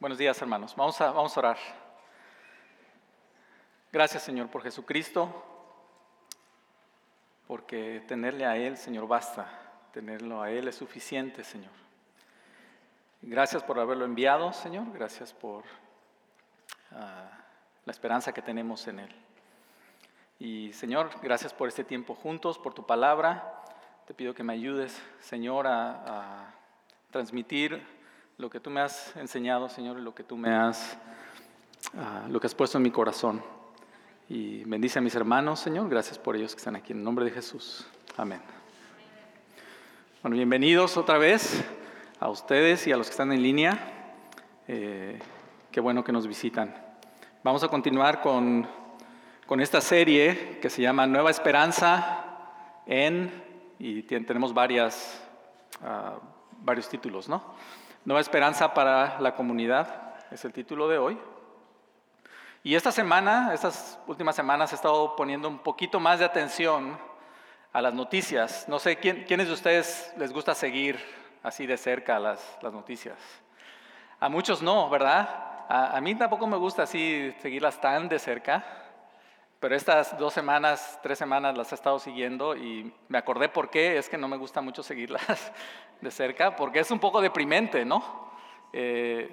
Buenos días, hermanos. Vamos a, vamos a orar. Gracias, Señor, por Jesucristo, porque tenerle a Él, Señor, basta. Tenerlo a Él es suficiente, Señor. Gracias por haberlo enviado, Señor. Gracias por ah, la esperanza que tenemos en Él. Y, Señor, gracias por este tiempo juntos, por tu palabra. Te pido que me ayudes, Señor, a, a transmitir lo que tú me has enseñado, Señor, y lo que tú me has, ah, lo que has puesto en mi corazón. Y bendice a mis hermanos, Señor. Gracias por ellos que están aquí. En nombre de Jesús. Amén. Bueno, bienvenidos otra vez a ustedes y a los que están en línea. Eh, qué bueno que nos visitan. Vamos a continuar con, con esta serie que se llama Nueva Esperanza en, y tenemos varias, uh, varios títulos, ¿no? Nueva Esperanza para la Comunidad es el título de hoy. Y esta semana, estas últimas semanas, he estado poniendo un poquito más de atención a las noticias. No sé, ¿quién, ¿quiénes de ustedes les gusta seguir así de cerca las, noticias? A muchos no, ¿verdad? A, a, mí tampoco me gusta así seguirlas tan de cerca, pero estas dos semanas, tres semanas las he estado siguiendo y me acordé por qué es que no me gusta mucho seguirlas de cerca, porque es un poco deprimente, ¿no? Eh,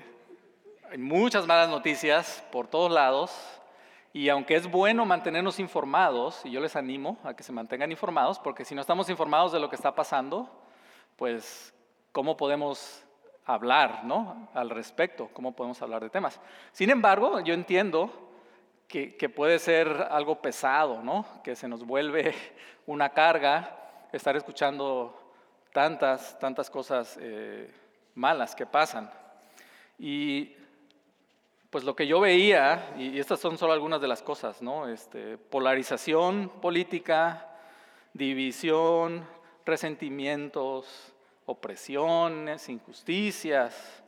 hay muchas malas noticias por todos lados y aunque es bueno mantenernos informados, y yo les animo a que se mantengan informados, porque si no estamos informados de lo que está pasando, pues ¿cómo podemos hablar ¿no? al respecto? ¿Cómo podemos hablar de temas? Sin embargo, yo entiendo que, puede ser algo pesado, ¿no? que se nos vuelve una carga estar escuchando tantas, tantas cosas eh, malas que pasan. Y pues lo que yo veía, y estas son solo algunas de las cosas, ¿no? Este, polarización política, división, resentimientos, opresiones, injusticias,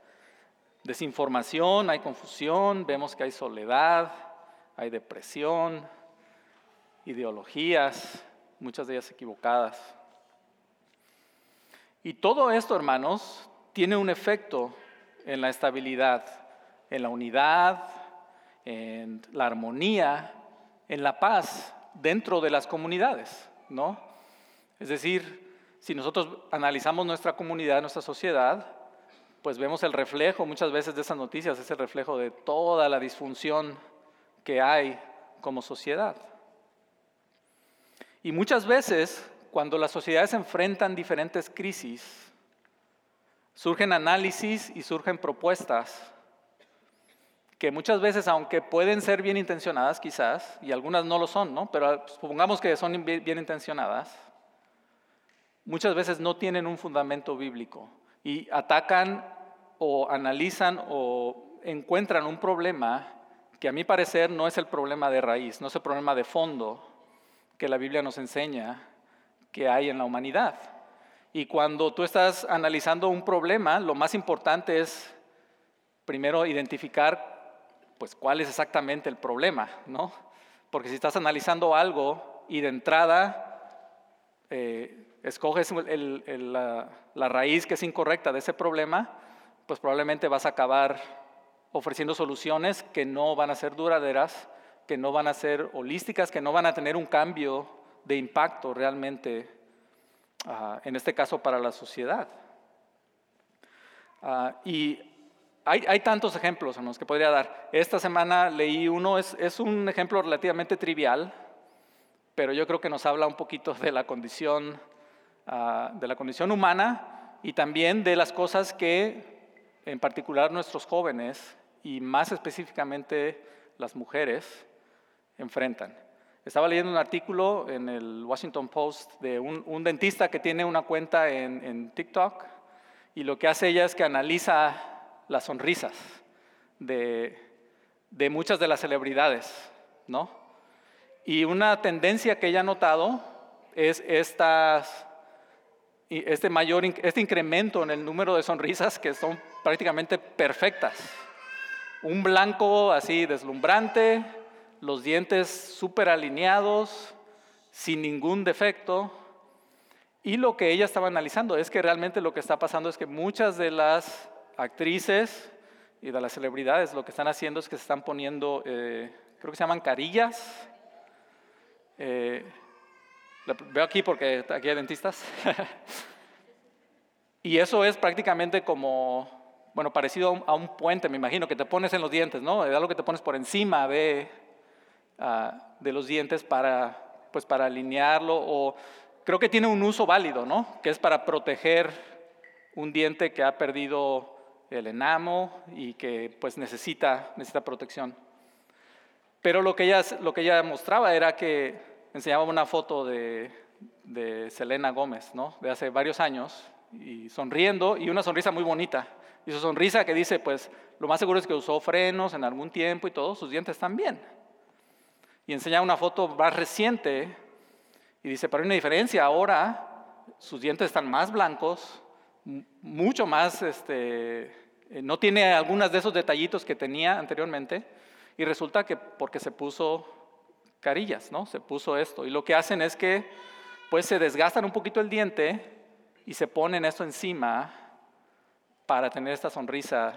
desinformación, hay confusión, vemos que hay soledad, hay depresión, ideologías, muchas de ellas equivocadas. Y todo esto, hermanos, tiene un efecto en la estabilidad, en la unidad, en la armonía, en la paz dentro de las comunidades, ¿no? Es decir, si nosotros analizamos nuestra comunidad, nuestra sociedad, pues vemos el reflejo muchas veces de esas noticias, es el reflejo de toda la disfunción que hay como sociedad. Y muchas veces cuando las sociedades enfrentan diferentes crisis, surgen análisis y surgen propuestas que muchas veces, aunque pueden ser bien intencionadas quizás, y algunas no lo son, ¿no? pero supongamos que son bien intencionadas, muchas veces no tienen un fundamento bíblico y atacan o analizan o encuentran un problema que a mi parecer no es el problema de raíz, no es el problema de fondo que la Biblia nos enseña, que hay en la humanidad. Y cuando tú estás analizando un problema, lo más importante es primero identificar pues cuál es exactamente el problema, ¿no? Porque si estás analizando algo y de entrada eh, escoges la, la raíz que es incorrecta de ese problema, pues probablemente vas a acabar ofreciendo soluciones que no van a ser duraderas, que no van a ser holísticas, que no van a tener un cambio de impacto realmente, uh, en este caso para la sociedad. Uh, y hay, tantos ejemplos en los que podría dar. Esta semana leí uno, es, un ejemplo relativamente trivial, pero yo creo que nos habla un poquito de la condición, uh, de la condición humana y también de las cosas que, en particular nuestros jóvenes y más específicamente las mujeres, enfrentan. Estaba leyendo un artículo en el Washington Post de un, dentista que tiene una cuenta en, TikTok y lo que hace ella es que analiza las sonrisas de, muchas de las celebridades, ¿no? Y una tendencia que ella ha notado es estas, este mayor, este incremento en el número de sonrisas que son prácticamente perfectas. Un blanco así deslumbrante, los dientes súper alineados, sin ningún defecto. Y lo que ella estaba analizando es que realmente lo que está pasando es que muchas de las actrices y de las celebridades lo que están haciendo es que se están poniendo, eh, creo que se llaman carillas. Eh, veo aquí porque aquí hay dentistas. y eso es prácticamente como, bueno, parecido a un puente, me imagino, que te pones en los dientes, ¿no? Es algo que te pones por encima de, ah, de los dientes para, pues, para alinearlo o creo que tiene un uso válido, ¿no? Que es para proteger un diente que ha perdido el enamo y que pues necesita, necesita protección. Pero lo que, ella, lo que ella mostraba era que enseñaba una foto de, de Selena Gómez, ¿no? De hace varios años, y sonriendo, y una sonrisa muy bonita. Y su sonrisa que dice, pues, lo más seguro es que usó frenos en algún tiempo y todos sus dientes bien. Y enseñaba una foto más reciente, y dice, pero hay una diferencia, ahora sus dientes están más blancos, mucho más, este, eh, no tiene algunos de esos detallitos que tenía anteriormente y resulta que porque se puso carillas, ¿no? Se puso esto y lo que hacen es que pues se desgastan un poquito el diente y se ponen esto encima para tener esta sonrisa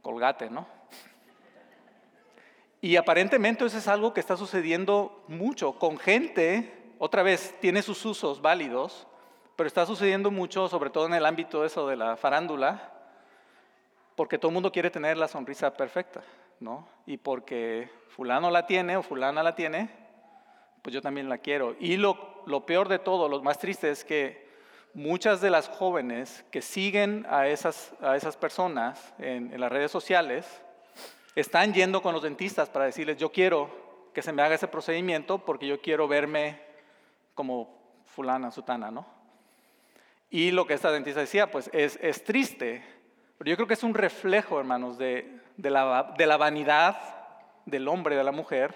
colgate, ¿no? Y aparentemente eso es algo que está sucediendo mucho con gente, otra vez, tiene sus usos válidos, pero está sucediendo mucho, sobre todo en el ámbito de eso de la farándula, porque todo el mundo quiere tener la sonrisa perfecta, ¿no? Y porque fulano la tiene o fulana la tiene, pues yo también la quiero. Y lo, lo peor de todo, lo más triste es que muchas de las jóvenes que siguen a esas, a esas personas en, las redes sociales están yendo con los dentistas para decirles, yo quiero que se me haga ese procedimiento porque yo quiero verme como fulana, sutana, ¿no? Y lo que esta dentista decía, pues es, es triste, pero yo creo que es un reflejo, hermanos, de, de, la, de la vanidad del hombre, de la mujer,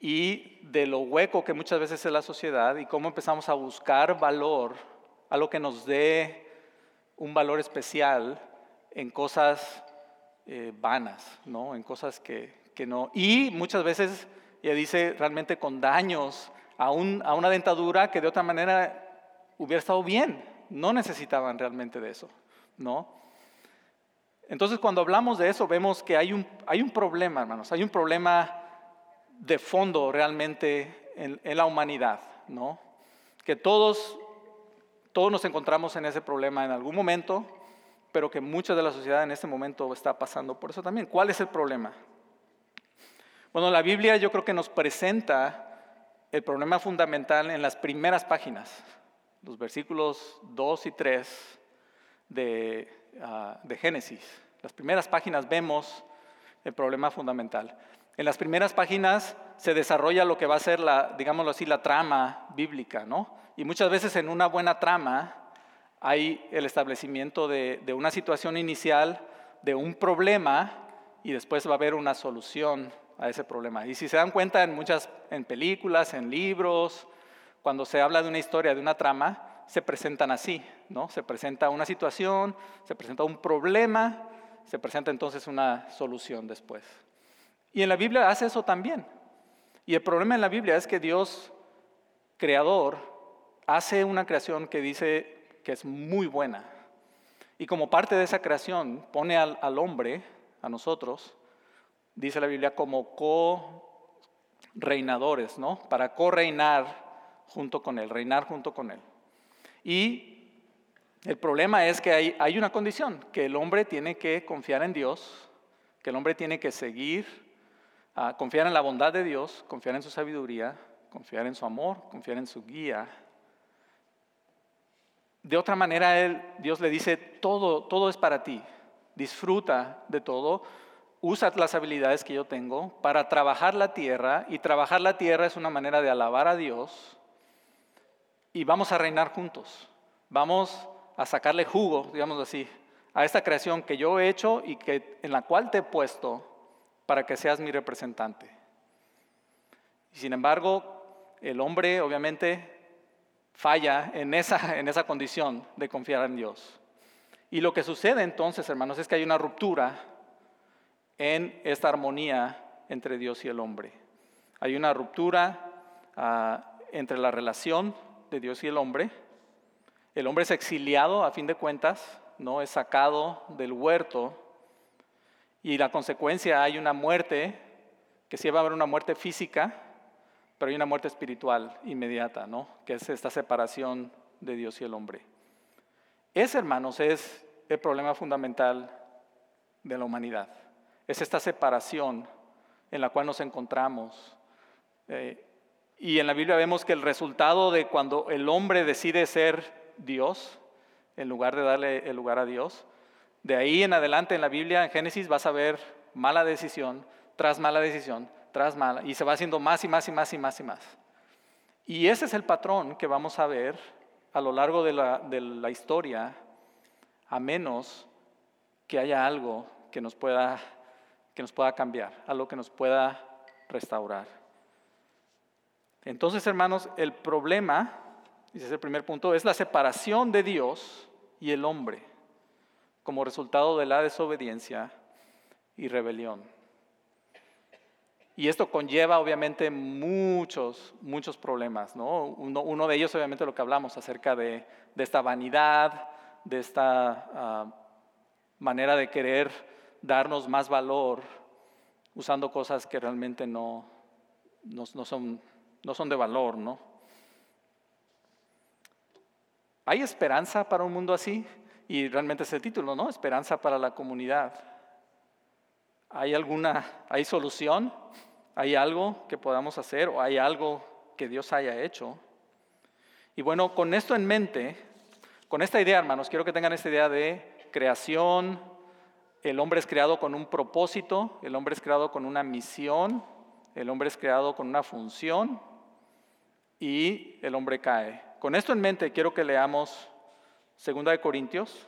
y de lo hueco que muchas veces es la sociedad y cómo empezamos a buscar valor, a lo que nos dé un valor especial en cosas eh, vanas, ¿no? en cosas que, que, no. Y muchas veces, ella dice, realmente con daños a, un, a una dentadura que de otra manera hubiera estado bien. No necesitaban realmente de eso, ¿no? Entonces, cuando hablamos de eso, vemos que hay un, hay un problema, hermanos, hay un problema de fondo realmente en, en la humanidad, ¿no? Que todos, todos nos encontramos en ese problema en algún momento, pero que mucha de la sociedad en este momento está pasando por eso también. ¿Cuál es el problema? Bueno, la Biblia yo creo que nos presenta el problema fundamental en las primeras páginas los versículos 2 y 3 ah, de, Génesis. Las primeras páginas vemos el problema fundamental. En las primeras páginas se desarrolla lo que va a ser digámoslo así, la trama bíblica, ¿no? Y muchas veces en una buena trama hay el establecimiento de, de una situación inicial, de un problema, y después va a haber una solución a ese problema. Y si se dan cuenta en muchas, en películas, en libros, cuando se habla de una historia, de una trama, se presentan así, ¿no? Se presenta una situación, se presenta un problema, se presenta entonces una solución después. Y en la Biblia hace eso también. Y el problema en la Biblia es que Dios, creador, hace una creación que dice que es muy buena. Y como parte de esa creación pone al, hombre, a nosotros, dice la Biblia, como co-reinadores, ¿no? Para co-reinar junto con Él, reinar junto con Él. Y el problema es que hay, hay una condición, que el hombre tiene que confiar en Dios, que el hombre tiene que seguir, ah, confiar en la bondad de Dios, confiar en su sabiduría, confiar en su amor, confiar en su guía. De otra manera, él, Dios le dice, todo, todo es para ti, disfruta de todo, usa las habilidades que yo tengo para trabajar la tierra, y trabajar la tierra es una manera de alabar a Dios, y vamos a reinar juntos. Vamos a sacarle jugo, digamos así, a esta creación que yo he hecho y que, en la cual te he puesto para que seas mi representante. Y sin embargo, el hombre obviamente falla en esa, en esa condición de confiar en Dios. Y lo que sucede entonces, hermanos, es que hay una ruptura en esta armonía entre Dios y el hombre. Hay una ruptura ah, entre la relación de Dios y el hombre. El hombre es exiliado, a fin de cuentas, no es sacado del huerto Y la consecuencia hay una muerte, que sí va a haber una muerte física, pero hay una muerte espiritual inmediata, ¿no? Que es esta separación de Dios y el hombre. Ese, hermanos, es el problema fundamental de la humanidad. Es esta separación en la cual nos encontramos. Eh, y en la Biblia vemos que el resultado de cuando el hombre decide ser Dios, en lugar de darle el lugar a Dios, de ahí en adelante en la Biblia, en Génesis, vas a ver mala decisión tras mala decisión, tras mala, y se va haciendo más y más y más y más y más. Y ese es el patrón que vamos a ver a lo largo de la, de la historia, a menos que haya algo que nos pueda, que nos pueda cambiar, algo que nos pueda restaurar. Entonces, hermanos, el problema, ese es el primer punto, es la separación de Dios y el hombre como resultado de la desobediencia y rebelión. Y esto conlleva obviamente muchos, muchos problemas. ¿no? Uno, de ellos obviamente lo que hablamos acerca de, esta vanidad, de esta ah, manera de querer darnos más valor usando cosas que realmente no, no, son, no son de valor. ¿no? ¿Hay esperanza para un mundo así? Y realmente es el título, ¿no? Esperanza para la comunidad. ¿Hay alguna, hay solución? ¿Hay algo que podamos hacer o hay algo que Dios haya hecho? Y bueno, con esto en mente, con esta idea, hermanos, quiero que tengan esta idea de creación, el hombre es creado con un propósito, el hombre es creado con una misión, el hombre es creado con una función y el hombre cae. Con esto en mente, quiero que leamos Segunda de Corintios,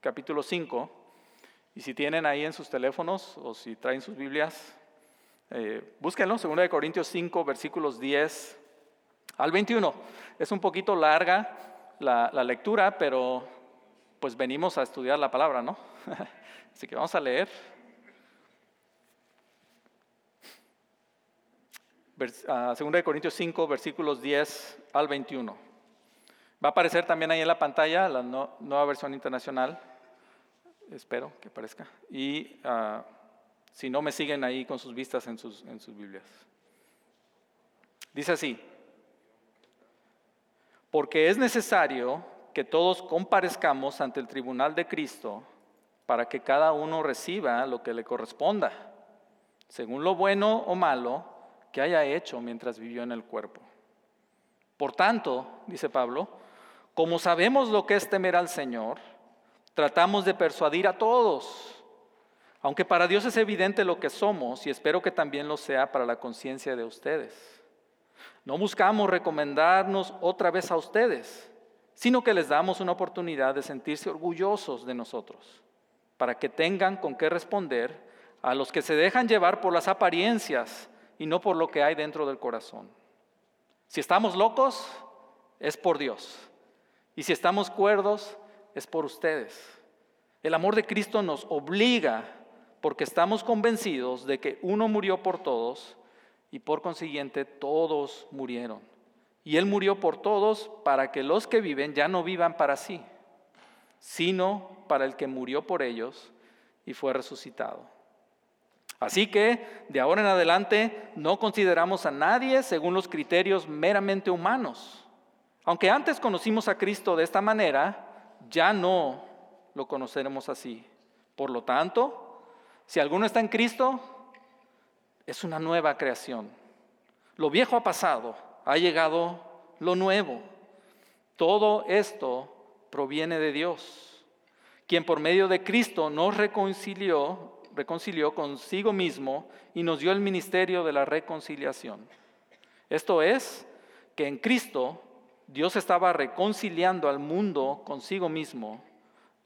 capítulo 5. Y si tienen ahí en sus teléfonos o si traen sus Biblias, eh, búsquenlo. Segunda de Corintios 5, versículos 10 al 21. Es un poquito larga la, legtura, pero pues venimos a estudiar la palabra, ¿no? Así que vamos a leer. Ah, segunda de Corintios 5, versículos 10 al 21. Va a aparecer también ahí en la pantalla la nueva versión internacional. Espero que aparezca. Y ah, si no, me siguen ahí con sus vistas en sus, en sus Biblias. Dice así, porque es necesario que todos comparezcamos ante el tribunal de Cristo para que cada uno reciba lo que le corresponda, según lo bueno o malo que haya hecho mientras vivió en el cuerpo. Por tanto, dice Pablo, como sabemos lo que es temer al Señor, tratamos de persuadir a todos, aunque para Dios es evidente lo que somos y espero que también lo sea para la conciencia de ustedes. No buscamos recomendarnos otra vez a ustedes, sino que les damos una oportunidad de sentirse orgullosos de nosotros, para que tengan con qué responder a los que se dejan llevar por las apariencias y no por lo que hay dentro del corazón. Si estamos locos, es por Dios. Y si estamos cuerdos, es por ustedes. El amor de Cristo nos obliga porque estamos convencidos de que uno murió por todos y por consiguiente todos murieron. Y Él murió por todos para que los que viven ya no vivan para sí, sino para el que murió por ellos y fue resucitado. Así que de ahora en adelante no consideramos a nadie según los criterios meramente humanos aunque antes conocimos a Cristo de esta manera, ya no lo conoceremos así. Por lo tanto, si alguno está en Cristo, es una nueva creación. Lo viejo ha pasado, ha llegado lo nuevo. Todo esto proviene de Dios, quien por medio de Cristo nos reconcilió, reconcilió consigo mismo y nos dio el ministerio de la reconciliación. Esto es, que en Cristo Dios estaba reconciliando al mundo consigo mismo,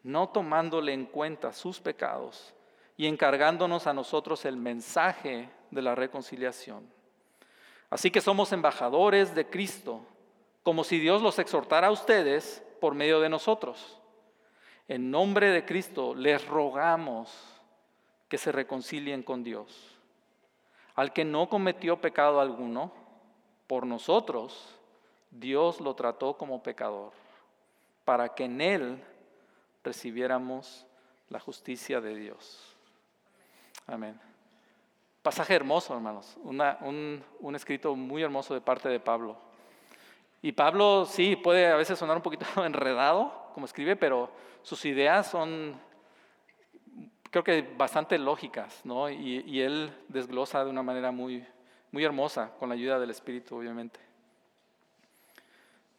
no tomándole en cuenta sus pecados y encargándonos a nosotros el mensaje de la reconciliación. Así que somos embajadores de Cristo, como si Dios los exhortara a ustedes por medio de nosotros. En nombre de Cristo les rogamos que se reconcilien con Dios. Al que no cometió pecado alguno, por nosotros, Dios lo trató como pecador para que en Él recibiéramos la justicia de Dios. Amén. Pasaje hermoso, hermanos. un, un escrito muy hermoso de parte de Pablo. Y Pablo sí puede a veces sonar un poquito enredado como escribe, pero sus ideas son, creo que bastante lógicas, ¿no? Y, y él desglosa de una manera muy, muy hermosa, con la ayuda del Espíritu, obviamente.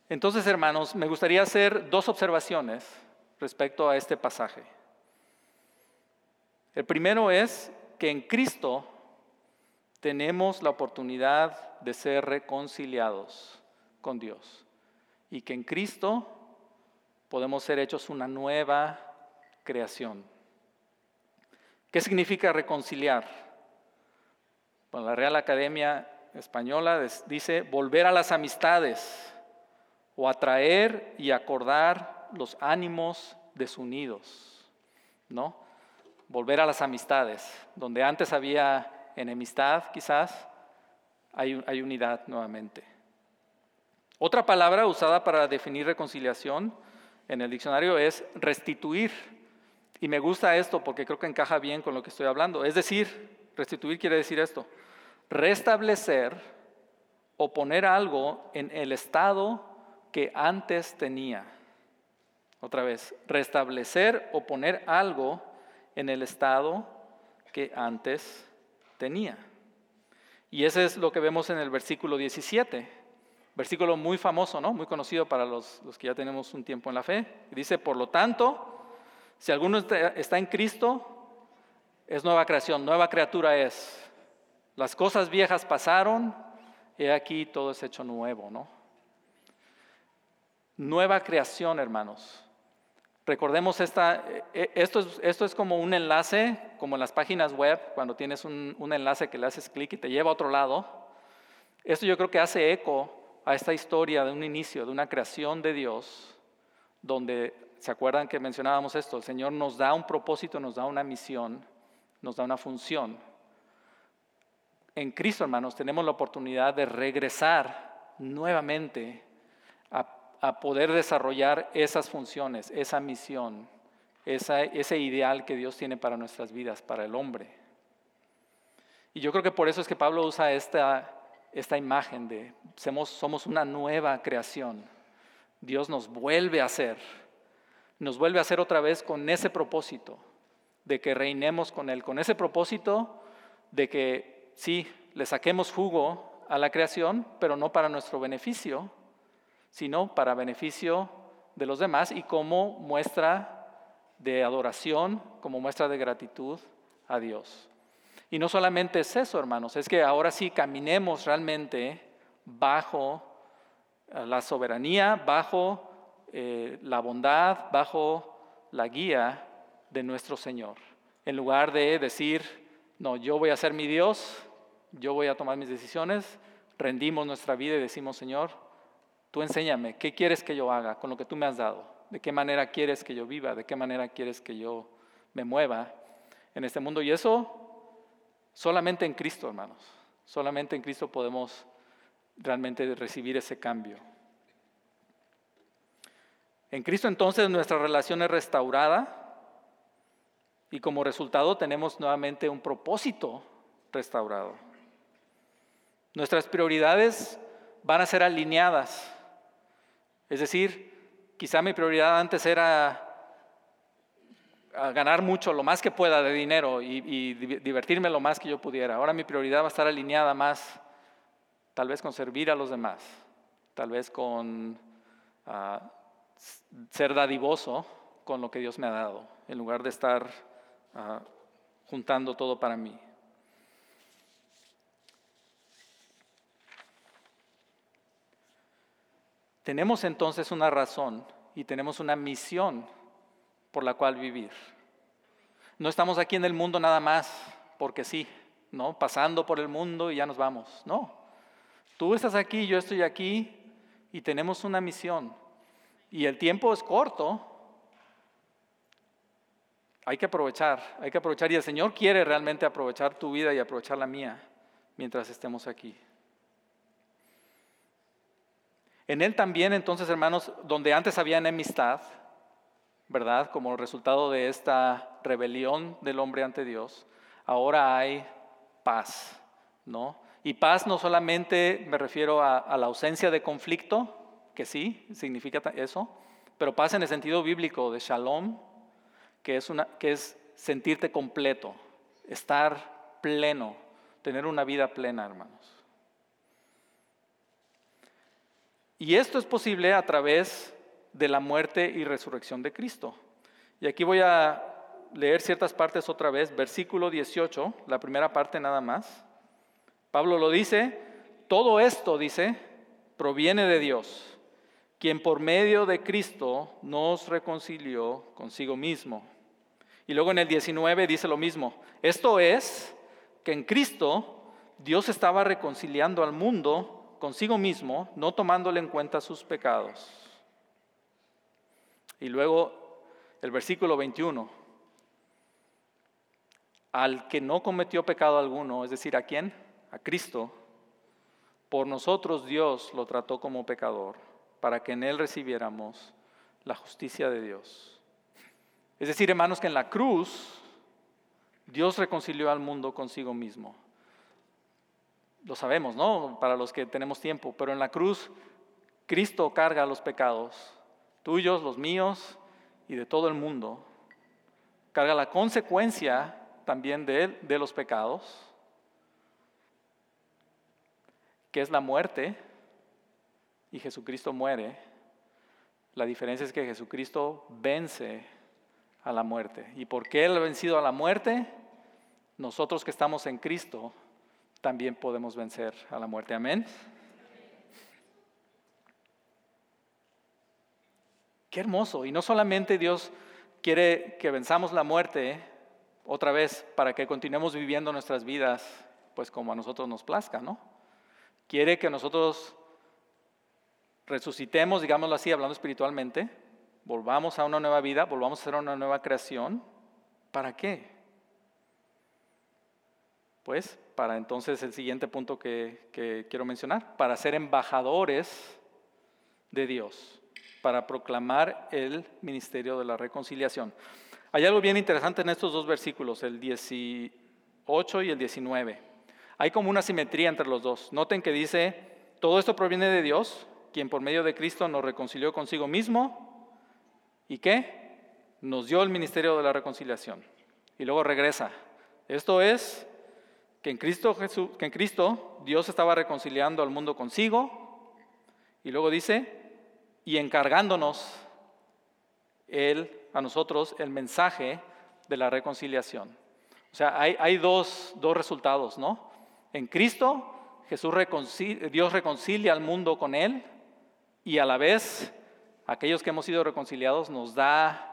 Entonces, hermanos, me gustaría hacer dos observaciones respecto a este pasaje. El primero es que en Cristo tenemos la oportunidad de ser reconciliados con Dios y que en Cristo podemos ser hechos una nueva creación. ¿Qué significa reconciliar? La Real Academia Española dice volver a las amistades o atraer y acordar los ánimos desunidos, ¿no? Volver a las amistades, donde antes había enemistad quizás, hay, hay unidad nuevamente. Otra palabra usada para definir reconciliación en el diccionario es restituir. Y me gusta esto porque creo que encaja bien con lo que estoy hablando. Es decir, restituir quiere decir esto, restablecer o poner algo en el estado que antes tenía. Otra vez, restablecer o poner algo en el estado que antes tenía. Y ese es lo que vemos en el versículo 17. Versículo muy famoso, ¿no? Muy conocido para los, los que ya tenemos un tiempo en la fe. Dice, por lo tanto, si alguno está en Cristo, es nueva creación, nueva criatura es. Las cosas viejas pasaron, y aquí todo es hecho nuevo, ¿no? nueva creación, hermanos. Recordemos esta, e, esto, es, esto es como un enlace, como en las páginas web, cuando tienes un, un enlace que le haces clic y te lleva a otro lado. Esto yo creo que hace eco a esta historia de un inicio, de una creación de Dios, donde, ¿se acuerdan que mencionábamos esto? El Señor nos da un propósito, nos da una misión, nos da una función. En Cristo, hermanos, tenemos la oportunidad de regresar nuevamente a poder desarrollar esas funciones, esa misión, ese ideal que Dios tiene para nuestras vidas, para el hombre. Y yo creo que por eso es que Pablo usa esta, esta imagen de somos, somos una nueva creación. Dios nos vuelve a hacer, nos vuelve a hacer otra vez con ese propósito de que reinemos con Él, con ese propósito de que sí, le saquemos jugo a la creación, pero no para nuestro beneficio, sino para beneficio de los demás y como muestra de adoración, como muestra de gratitud a Dios. Y no solamente es eso, hermanos, es que ahora sí caminemos realmente bajo eh, la soberanía, bajo eh, la bondad, bajo la guía de nuestro Señor. En lugar de decir, no, yo voy a ser mi Dios, yo voy a tomar mis decisiones, rendimos nuestra vida y decimos, Señor, Tú enséñame, ¿qué quieres que yo haga con lo que tú me has dado? ¿De qué manera quieres que yo viva? ¿De qué manera quieres que yo me mueva en este mundo? Y eso solamente en Cristo, hermanos. Solamente en Cristo podemos realmente recibir ese cambio. En Cristo entonces nuestra relación es restaurada y como resultado tenemos nuevamente un propósito restaurado. Nuestras prioridades van a ser alineadas es decir, quizá mi prioridad antes era ganar mucho, lo más que pueda de dinero y, divertirme lo más que yo pudiera. Ahora mi prioridad va a estar alineada más, tal vez con servir a los demás, tal vez con ah, ser dadivoso con lo que Dios me ha dado, en lugar de estar ah, juntando todo para mí. Tenemos entonces una razón y tenemos una misión por la cual vivir. No estamos aquí en el mundo nada más porque sí, ¿no? Pasando por el mundo y ya nos vamos. No. Tú estás aquí, yo estoy aquí y tenemos una misión. Y el tiempo es corto. Hay que aprovechar, hay que aprovechar. Y el Señor quiere realmente aprovechar tu vida y aprovechar la mía mientras estemos aquí. En Él también, entonces, hermanos, donde antes había enemistad, ¿verdad? Como resultado de esta rebelión del hombre ante Dios, ahora hay paz, ¿no? Y paz no solamente me refiero a, la ausencia de conflicto, que sí, significa eso, pero paz en el sentido bíblico de shalom, que es, una, que es sentirte completo, estar pleno, tener una vida plena, hermanos. Y esto es posible a través de la muerte y resurrección de Cristo. Y aquí voy a leer ciertas partes otra vez, versículo 18, la primera parte nada más. Pablo lo dice, todo esto, dice, proviene de Dios, quien por medio de Cristo nos reconcilió consigo mismo. Y luego en el 19 dice lo mismo, esto es que en Cristo Dios estaba reconciliando al mundo consigo mismo, no tomándole en cuenta sus pecados. Y luego el versículo 21. Al que no cometió pecado alguno, es decir, ¿a quién? A Cristo. Por nosotros Dios lo trató como pecador, para que en él recibiéramos la justicia de Dios. Es decir, hermanos, que en la cruz Dios reconcilió al mundo consigo mismo lo sabemos, ¿no? Para los que tenemos tiempo, pero en la cruz Cristo carga los pecados, tuyos, los míos y de todo el mundo. Carga la consecuencia también de, de los pecados, que es la muerte, y Jesucristo muere. La diferencia es que Jesucristo vence a la muerte. ¿Y por qué Él ha vencido a la muerte? Nosotros que estamos en Cristo también podemos vencer a la muerte. Amén. Qué hermoso. Y no solamente Dios quiere que venzamos la muerte otra vez para que continuemos viviendo nuestras vidas pues como a nosotros nos plazca, ¿no? Quiere que nosotros resucitemos, digámoslo así, hablando espiritualmente, volvamos a una nueva vida, volvamos a ser una nueva creación. ¿Para qué? Pues para entonces el siguiente punto que, quiero mencionar, para ser embajadores de Dios, para proclamar el ministerio de la reconciliación. Hay algo bien interesante en estos dos versículos, el 18 y el 19. Hay como una simetría entre los dos. Noten que dice, todo esto proviene de Dios, quien por medio de Cristo nos reconcilió consigo mismo y qué? Nos dio el ministerio de la reconciliación. Y luego regresa. Esto es que en Cristo, Jesús, que en Cristo Dios estaba reconciliando al mundo consigo, y luego dice, y encargándonos Él, a nosotros, el mensaje de la reconciliación. O sea, hay, hay dos, dos, resultados, ¿no? En Cristo, Jesús Dios reconcilia al mundo con Él, y a la vez, aquellos que hemos sido reconciliados nos da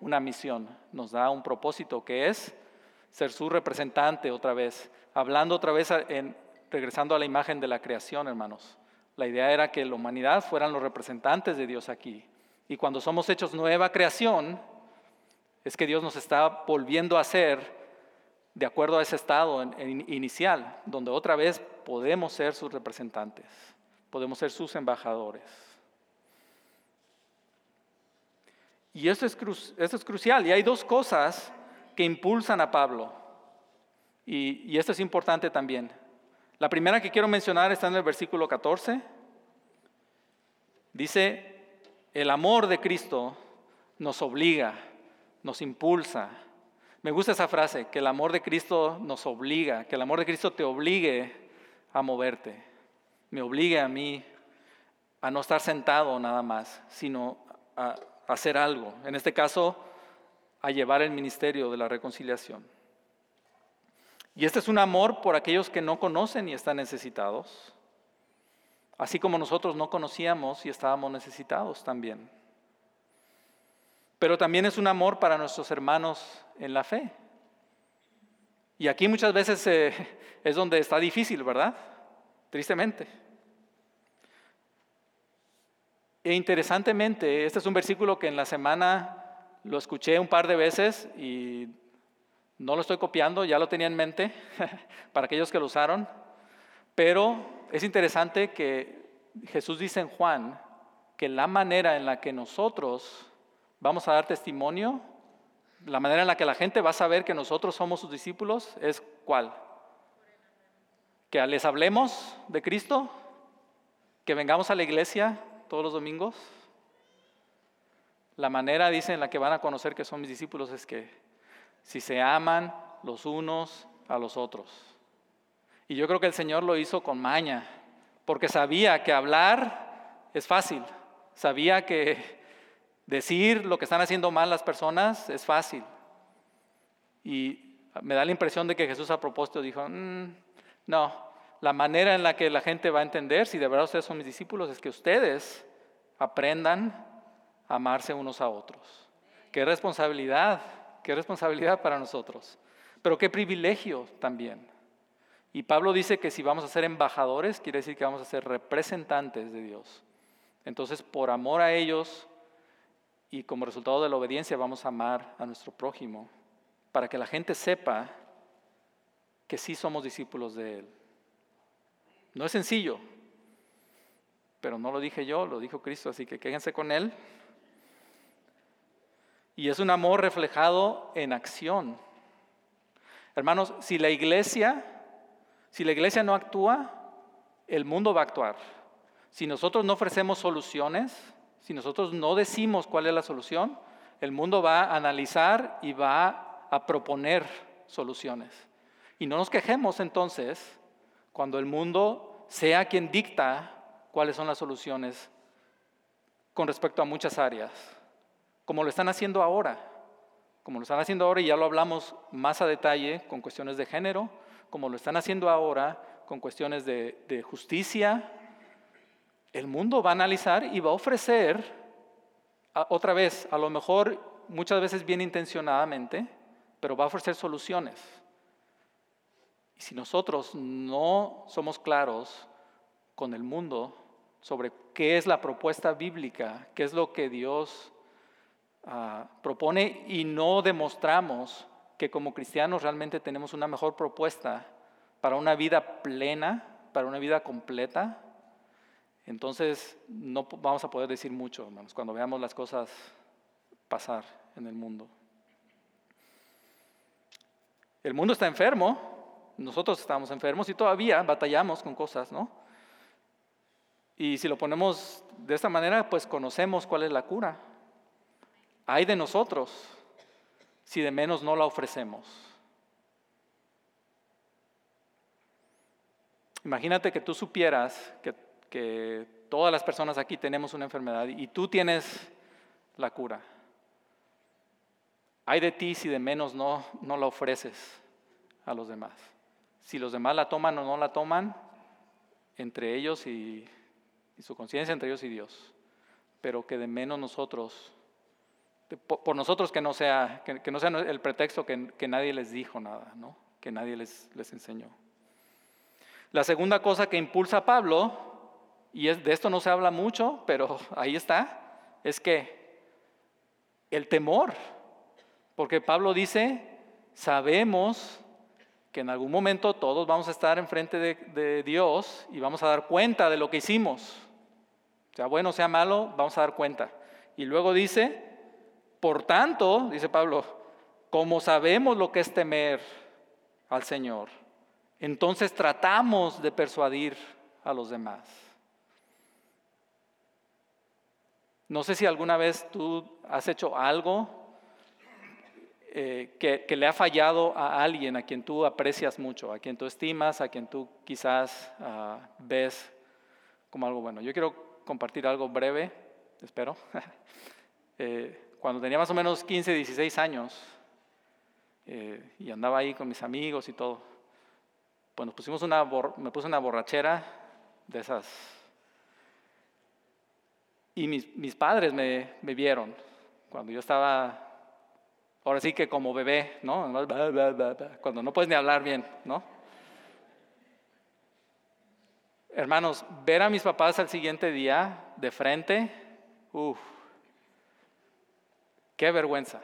una misión, nos da un propósito que es ser su representante otra vez, hablando otra vez, en, regresando a la imagen de la creación, hermanos. La idea era que la humanidad fueran los representantes de Dios aquí. Y cuando somos hechos nueva creación, es que Dios nos está volviendo a ser de acuerdo a ese estado inicial, donde otra vez podemos ser sus representantes, podemos ser sus embajadores. Y esto es, esto es crucial. Y hay dos cosas que impulsan a Pablo. Y, esto es importante también. La primera que quiero mencionar está en el versículo 14. Dice, el amor de Cristo nos obliga, nos impulsa. Me gusta esa frase, que el amor de Cristo nos obliga, que el amor de Cristo te obligue a moverte, me obligue a mí a no estar sentado nada más, sino a hacer algo. En este caso, a llevar el ministerio de la reconciliación. Y este es un amor por aquellos que no conocen y están necesitados, así como nosotros no conocíamos y estábamos necesitados también. Pero también es un amor para nuestros hermanos en la fe. Y aquí muchas veces eh, es donde está difícil, ¿verdad? Tristemente. E interesantemente, este es un versículo que en la semana lo escuché un par de veces y no lo estoy copiando, ya lo tenía en mente para aquellos que lo usaron, pero es interesante que Jesús dice en Juan que la manera en la que nosotros vamos a dar testimonio La manera en la que la gente va a saber que nosotros somos sus discípulos es cuál? Que les hablemos de Cristo, que vengamos a la iglesia todos los domingos. La manera, dice, en la que van a conocer que son mis discípulos es que si se aman los unos a los otros. Y yo creo que el Señor lo hizo con maña, porque sabía que hablar es fácil, sabía que decir lo que están haciendo mal las personas es fácil. Y me da la impresión de que Jesús a propósito dijo, mm, no, la manera en la que la gente va a entender si de verdad ustedes son mis discípulos es que ustedes aprendan amarse unos a otros. Qué responsabilidad, qué responsabilidad para nosotros, pero qué privilegio también. Y Pablo dice que si vamos a ser embajadores, quiere decir que vamos a ser representantes de Dios. Entonces, por amor a ellos y como resultado de la obediencia, vamos a amar a nuestro prójimo, para que la gente sepa que sí somos discípulos de Él. No es sencillo, pero no lo dije yo, lo dijo Cristo, así que quédense con Él. Y es un amor reflejado en acción. Hermanos, si la iglesia si la iglesia no actúa, el mundo va a actuar. Si nosotros no ofrecemos soluciones, si nosotros no decimos cuál es la solución, el mundo va a analizar y va a proponer soluciones. Y no nos quejemos entonces cuando el mundo sea quien dicta cuáles son las soluciones con respecto a muchas áreas, como lo están haciendo ahora, como lo están haciendo ahora y ya lo hablamos más a detalle con cuestiones de género, como lo están haciendo ahora con cuestiones de, justicia, el mundo va a analizar y va a ofrecer, otra vez, a lo mejor muchas veces bien intencionadamente, pero va a ofrecer soluciones. Y si nosotros no somos claros con el mundo sobre qué es la propuesta bíblica, qué es lo que Dios ah, propone y no demostramos que como cristianos realmente tenemos una mejor propuesta para una vida plena, para una vida completa, entonces no vamos a poder decir mucho, hermanos, cuando veamos las cosas pasar en el mundo. El mundo está enfermo, nosotros estamos enfermos y todavía batallamos con cosas, ¿no? Y si lo ponemos de esta manera, pues conocemos cuál es la cura. Hay de nosotros si de menos no la ofrecemos. Imagínate que tú supieras que, todas las personas aquí tenemos una enfermedad y tú tienes la cura. Hay de ti si de menos no, no la ofreces a los demás. Si los demás la toman o no la toman, entre ellos y, y su conciencia, entre ellos y Dios. Pero que de menos nosotros por nosotros que no sea, que, no sea el pretexto que, nadie les dijo nada, ¿no? que nadie les, les enseñó. La segunda cosa que impulsa a Pablo, y es, de esto no se habla mucho, pero ahí está, es que el temor, porque Pablo dice, sabemos que en algún momento todos vamos a estar enfrente de, de Dios y vamos a dar cuenta de lo que hicimos. Sea bueno, sea malo, vamos a dar cuenta. Y luego dice, por tanto, dice Pablo, como sabemos lo que es temer al Señor, entonces tratamos de persuadir a los demás. No sé si alguna vez tú has hecho algo eh, que, le ha fallado a alguien a quien tú aprecias mucho, a quien tú estimas, a quien tú quizás ah, ves como algo bueno. Yo quiero compartir algo breve, espero. eh, cuando tenía más o menos 15, 16 años, eh, y andaba ahí con mis amigos y todo, pues nos pusimos una, me puse una borrachera de esas. Y mis, mis padres me, me, vieron cuando yo estaba, ahora sí que como bebé, ¿no? Cuando no puedes ni hablar bien, ¿no? Hermanos, ver a mis papás al siguiente día de frente, uff Qué vergüenza,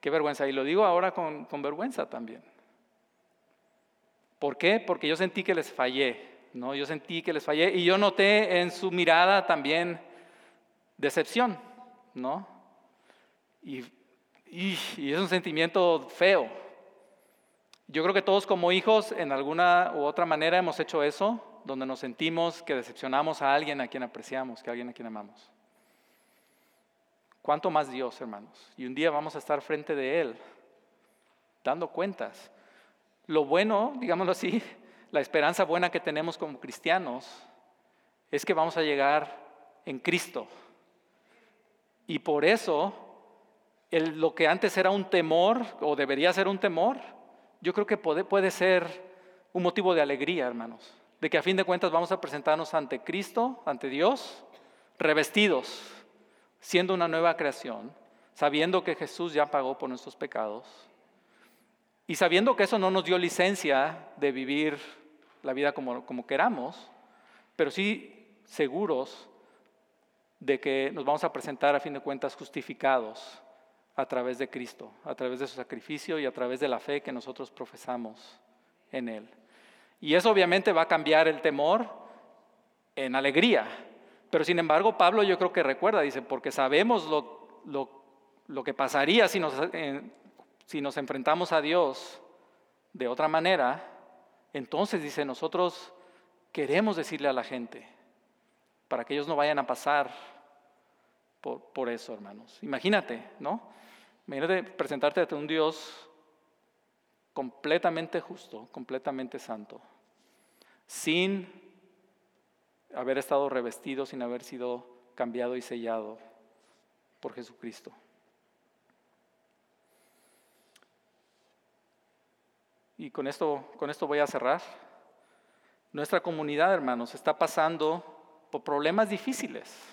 qué vergüenza. Y lo digo ahora con, vergüenza también. ¿Por qué? Porque yo sentí que les fallé, ¿no? Yo sentí que les fallé y yo noté en su mirada también decepción, ¿no? Y, y, es un sentimiento feo. Yo creo que todos como hijos en alguna u otra manera hemos hecho eso, donde nos sentimos que decepcionamos a alguien a quien apreciamos, que a alguien a quien amamos. ¿Cuánto más Dios, hermanos? Y un día vamos a estar frente de Él, dando cuentas. Lo bueno, digámoslo así, la esperanza buena que tenemos como cristianos es que vamos a llegar en Cristo. Y por eso lo que antes era un temor, o debería ser un temor, yo creo que puede, ser un motivo de alegría, hermanos. De que a fin de cuentas vamos a presentarnos ante Cristo, ante Dios, revestidos, siendo una nueva creación, sabiendo que Jesús ya pagó por nuestros pecados y sabiendo que eso no nos dio licencia de vivir la vida como, queramos, pero sí seguros de que nos vamos a presentar a fin de cuentas justificados a través de Cristo, a través de su sacrificio y a través de la fe que nosotros profesamos en Él. Y eso obviamente va a cambiar el temor en alegría. Pero sin embargo, Pablo yo creo que recuerda, dice, porque sabemos lo, lo, que pasaría si nos, si nos enfrentamos a Dios de otra manera, entonces dice, nosotros queremos decirle a la gente, para que ellos no vayan a pasar por, por eso, hermanos. Imagínate, ¿no? Imagínate presentarte ante un Dios completamente justo, completamente santo, sin haber estado revestido, sin haber sido cambiado y sellado por Jesucristo. Y con esto, con esto voy a cerrar. Nuestra comunidad, hermanos, está pasando por problemas difíciles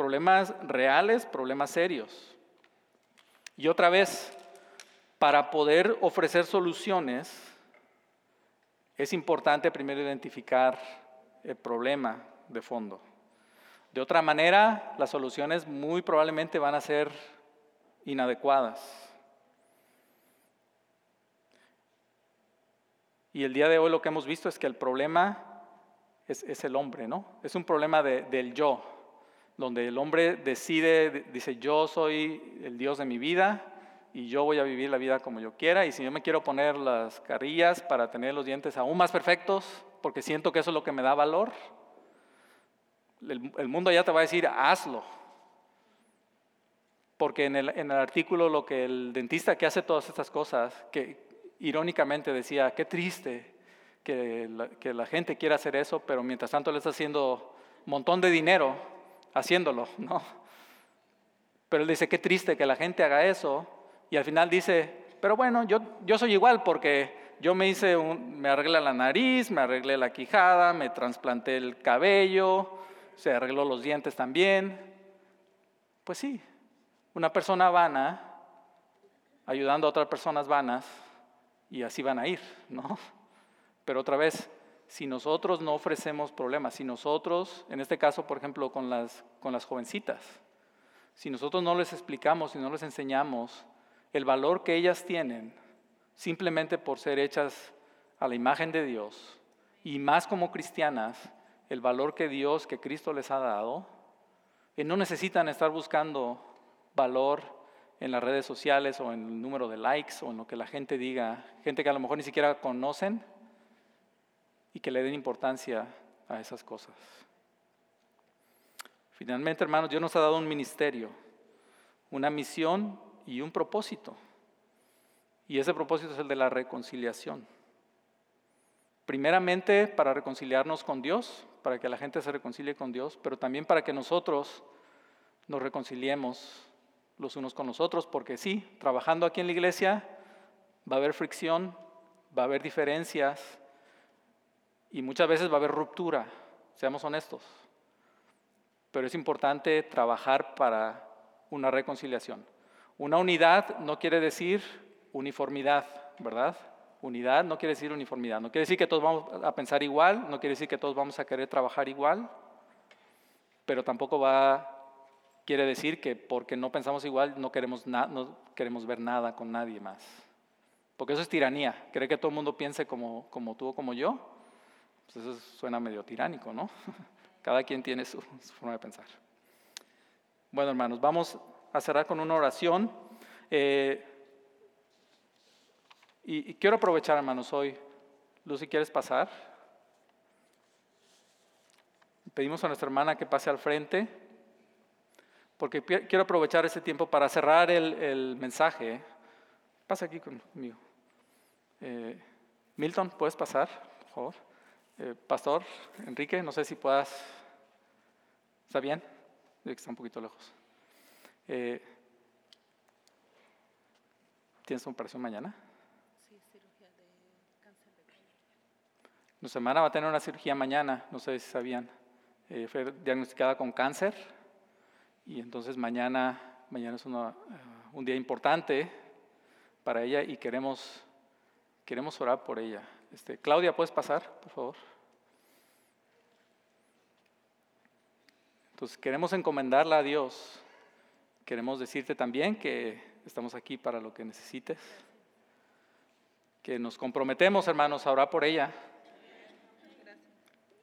problemas reales, problemas serios. Y otra vez, para poder ofrecer soluciones, es importante primero identificar el problema de fondo. De otra manera, las soluciones muy probablemente van a ser inadecuadas. Y el día de hoy lo que hemos visto es que el problema es, el hombre, ¿no? Es un problema del yo, donde el hombre decide, dice, yo soy el Dios de mi vida y yo voy a vivir la vida como yo quiera y si yo me quiero poner las carillas para tener los dientes aún más perfectos, porque siento que eso es lo que me da valor, el, mundo ya te va a decir, hazlo. Porque en el, en el artículo lo que el dentista que hace todas estas cosas, que irónicamente decía, qué triste que la, que la gente quiera hacer eso, pero mientras tanto le está haciendo un montón de dinero haciéndolo, ¿no? Pero él dice, qué triste que la gente haga eso. Y al final dice, pero bueno, yo, yo soy igual porque yo me hice, un, me arreglé la nariz, me arreglé la quijada, me trasplanté el cabello, se arregló los dientes también. Pues sí, una persona vana ayudando a otras personas vanas y así van a ir, ¿no? Pero otra vez, si nosotros no ofrecemos problemas, si nosotros, en este caso, por ejemplo, con las, con las jovencitas, si nosotros no les explicamos y no les enseñamos el valor que ellas tienen simplemente por ser hechas a la imagen de Dios y más como cristianas, el valor que Dios, que Cristo les ha dado, y no necesitan estar buscando valor en las redes sociales o en el número de likes o en lo que la gente diga, gente que a lo mejor ni siquiera conocen, y que le den importancia a esas cosas. Finalmente, hermanos, Dios nos ha dado un ministerio, una misión y un propósito. Y ese propósito es el de la reconciliación. Primeramente para reconciliarnos con Dios, para que la gente se reconcilie con Dios, pero también para que nosotros nos reconciliemos los unos con los otros, porque sí, trabajando aquí en la iglesia va a haber fricción, va a haber diferencias, y muchas veces va a haber ruptura, seamos honestos. Pero es importante trabajar para una reconciliación. Una unidad no quiere decir uniformidad, ¿verdad? Unidad no quiere decir uniformidad. No quiere decir que todos vamos a pensar igual, no quiere decir que todos vamos a querer trabajar igual, pero tampoco va quiere decir que porque no pensamos igual no queremos, no queremos ver nada con nadie más. Porque eso es tiranía. Cree que todo el mundo piense como, como tú o como yo. Pues eso suena medio tiránico, ¿no? Cada quien tiene su, forma de pensar. Bueno, hermanos, vamos a cerrar con una oración. Eh, y, quiero aprovechar, hermanos, hoy. Lucy, ¿quieres pasar? Pedimos a nuestra hermana que pase al frente, porque quiero aprovechar ese tiempo para cerrar el, el mensaje. Pasa aquí conmigo. Eh, Milton, ¿puedes pasar, por favor? Eh, Pastor Enrique, no sé si puedas. ¿Está bien? Está un poquito lejos. Eh, ¿Tienes una operación mañana? Sí, cirugía de cáncer de Nuestra hermana va a tener una cirugía mañana, no sé si sabían. Eh, fue diagnosticada con cáncer y entonces mañana, mañana es un día importante para ella y queremos, queremos orar por ella. Este, Claudia, ¿puedes pasar, por favor? Entonces queremos encomendarla a Dios. Queremos decirte también que estamos aquí para lo que necesites. Que nos comprometemos, hermanos, a orar por ella.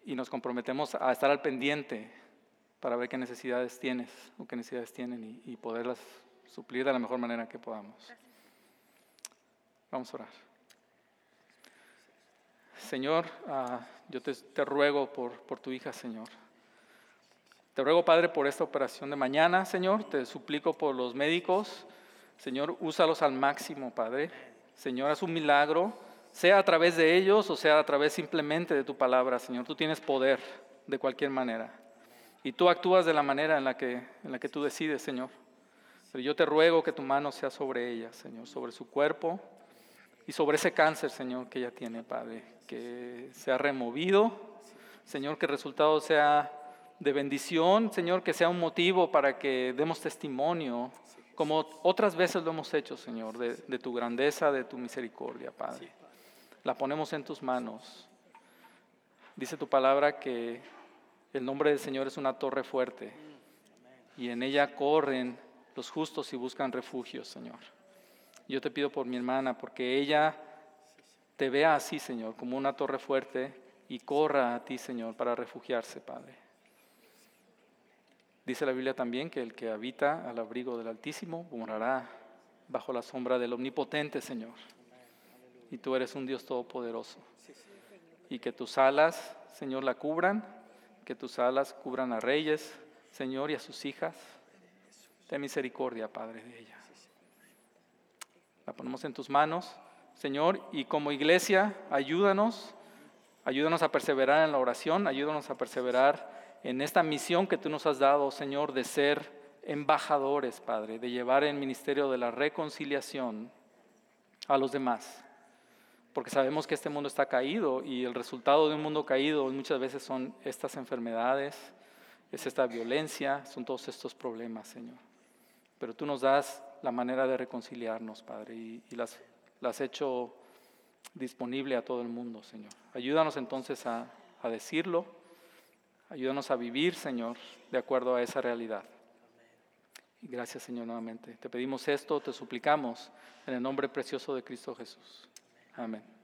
Y nos comprometemos a estar al pendiente para ver qué necesidades tienes o qué necesidades tienen y, poderlas suplir de la mejor manera que podamos. Vamos a orar. Señor, ah, yo te, ruego por tu hija, Señor. Te ruego, Padre, por esta operación de mañana, Señor. Te suplico por los médicos. Señor, úsalos al máximo, Padre. Señor, haz un milagro, sea a través de ellos o sea a través simplemente de tu palabra, Señor. Tú tienes poder de cualquier manera. Y tú actúas de la manera en la que, en la que tú decides, Señor. Pero yo te ruego que tu mano sea sobre ella, Señor, sobre su cuerpo y sobre ese cáncer, Señor, que ella tiene, Padre. Que sea removido, Señor, que el resultado sea de bendición, Señor, que sea un motivo para que demos testimonio, como otras veces lo hemos hecho, Señor, de, tu grandeza, de tu misericordia, Padre. La ponemos en tus manos. Dice tu palabra que el nombre del Señor es una torre fuerte y en ella corren los justos y buscan refugio, Señor. Yo te pido por mi hermana, porque ella te vea así, Señor, como una torre fuerte y corra a ti, Señor, para refugiarse, Padre. Dice la Biblia también que el que habita al abrigo del Altísimo morará bajo la sombra del Omnipotente, Señor. Y tú eres un Dios todopoderoso. Y que tus alas, Señor, la cubran, que tus alas cubran a reyes, Señor, y a sus hijas. Ten misericordia, Padre, de ella. La ponemos en tus manos, Señor, y como iglesia, ayúdanos, ayúdanos a perseverar en la oración, ayúdanos a perseverar en esta misión que tú nos has dado, Señor, de ser embajadores, Padre, de llevar el ministerio de la reconciliación a los demás. Porque sabemos que este mundo está caído y el resultado de un mundo caído muchas veces son estas enfermedades, es esta violencia, son todos estos problemas, Señor. Pero tú nos das la manera de reconciliarnos, Padre, y, las, has hecho disponible a todo el mundo, Señor. Ayúdanos entonces a, a decirlo Ayúdanos a vivir, Señor, de acuerdo a esa realidad. Gracias, Señor, nuevamente. Te pedimos esto, te suplicamos en el nombre precioso de Cristo Jesús. Amén.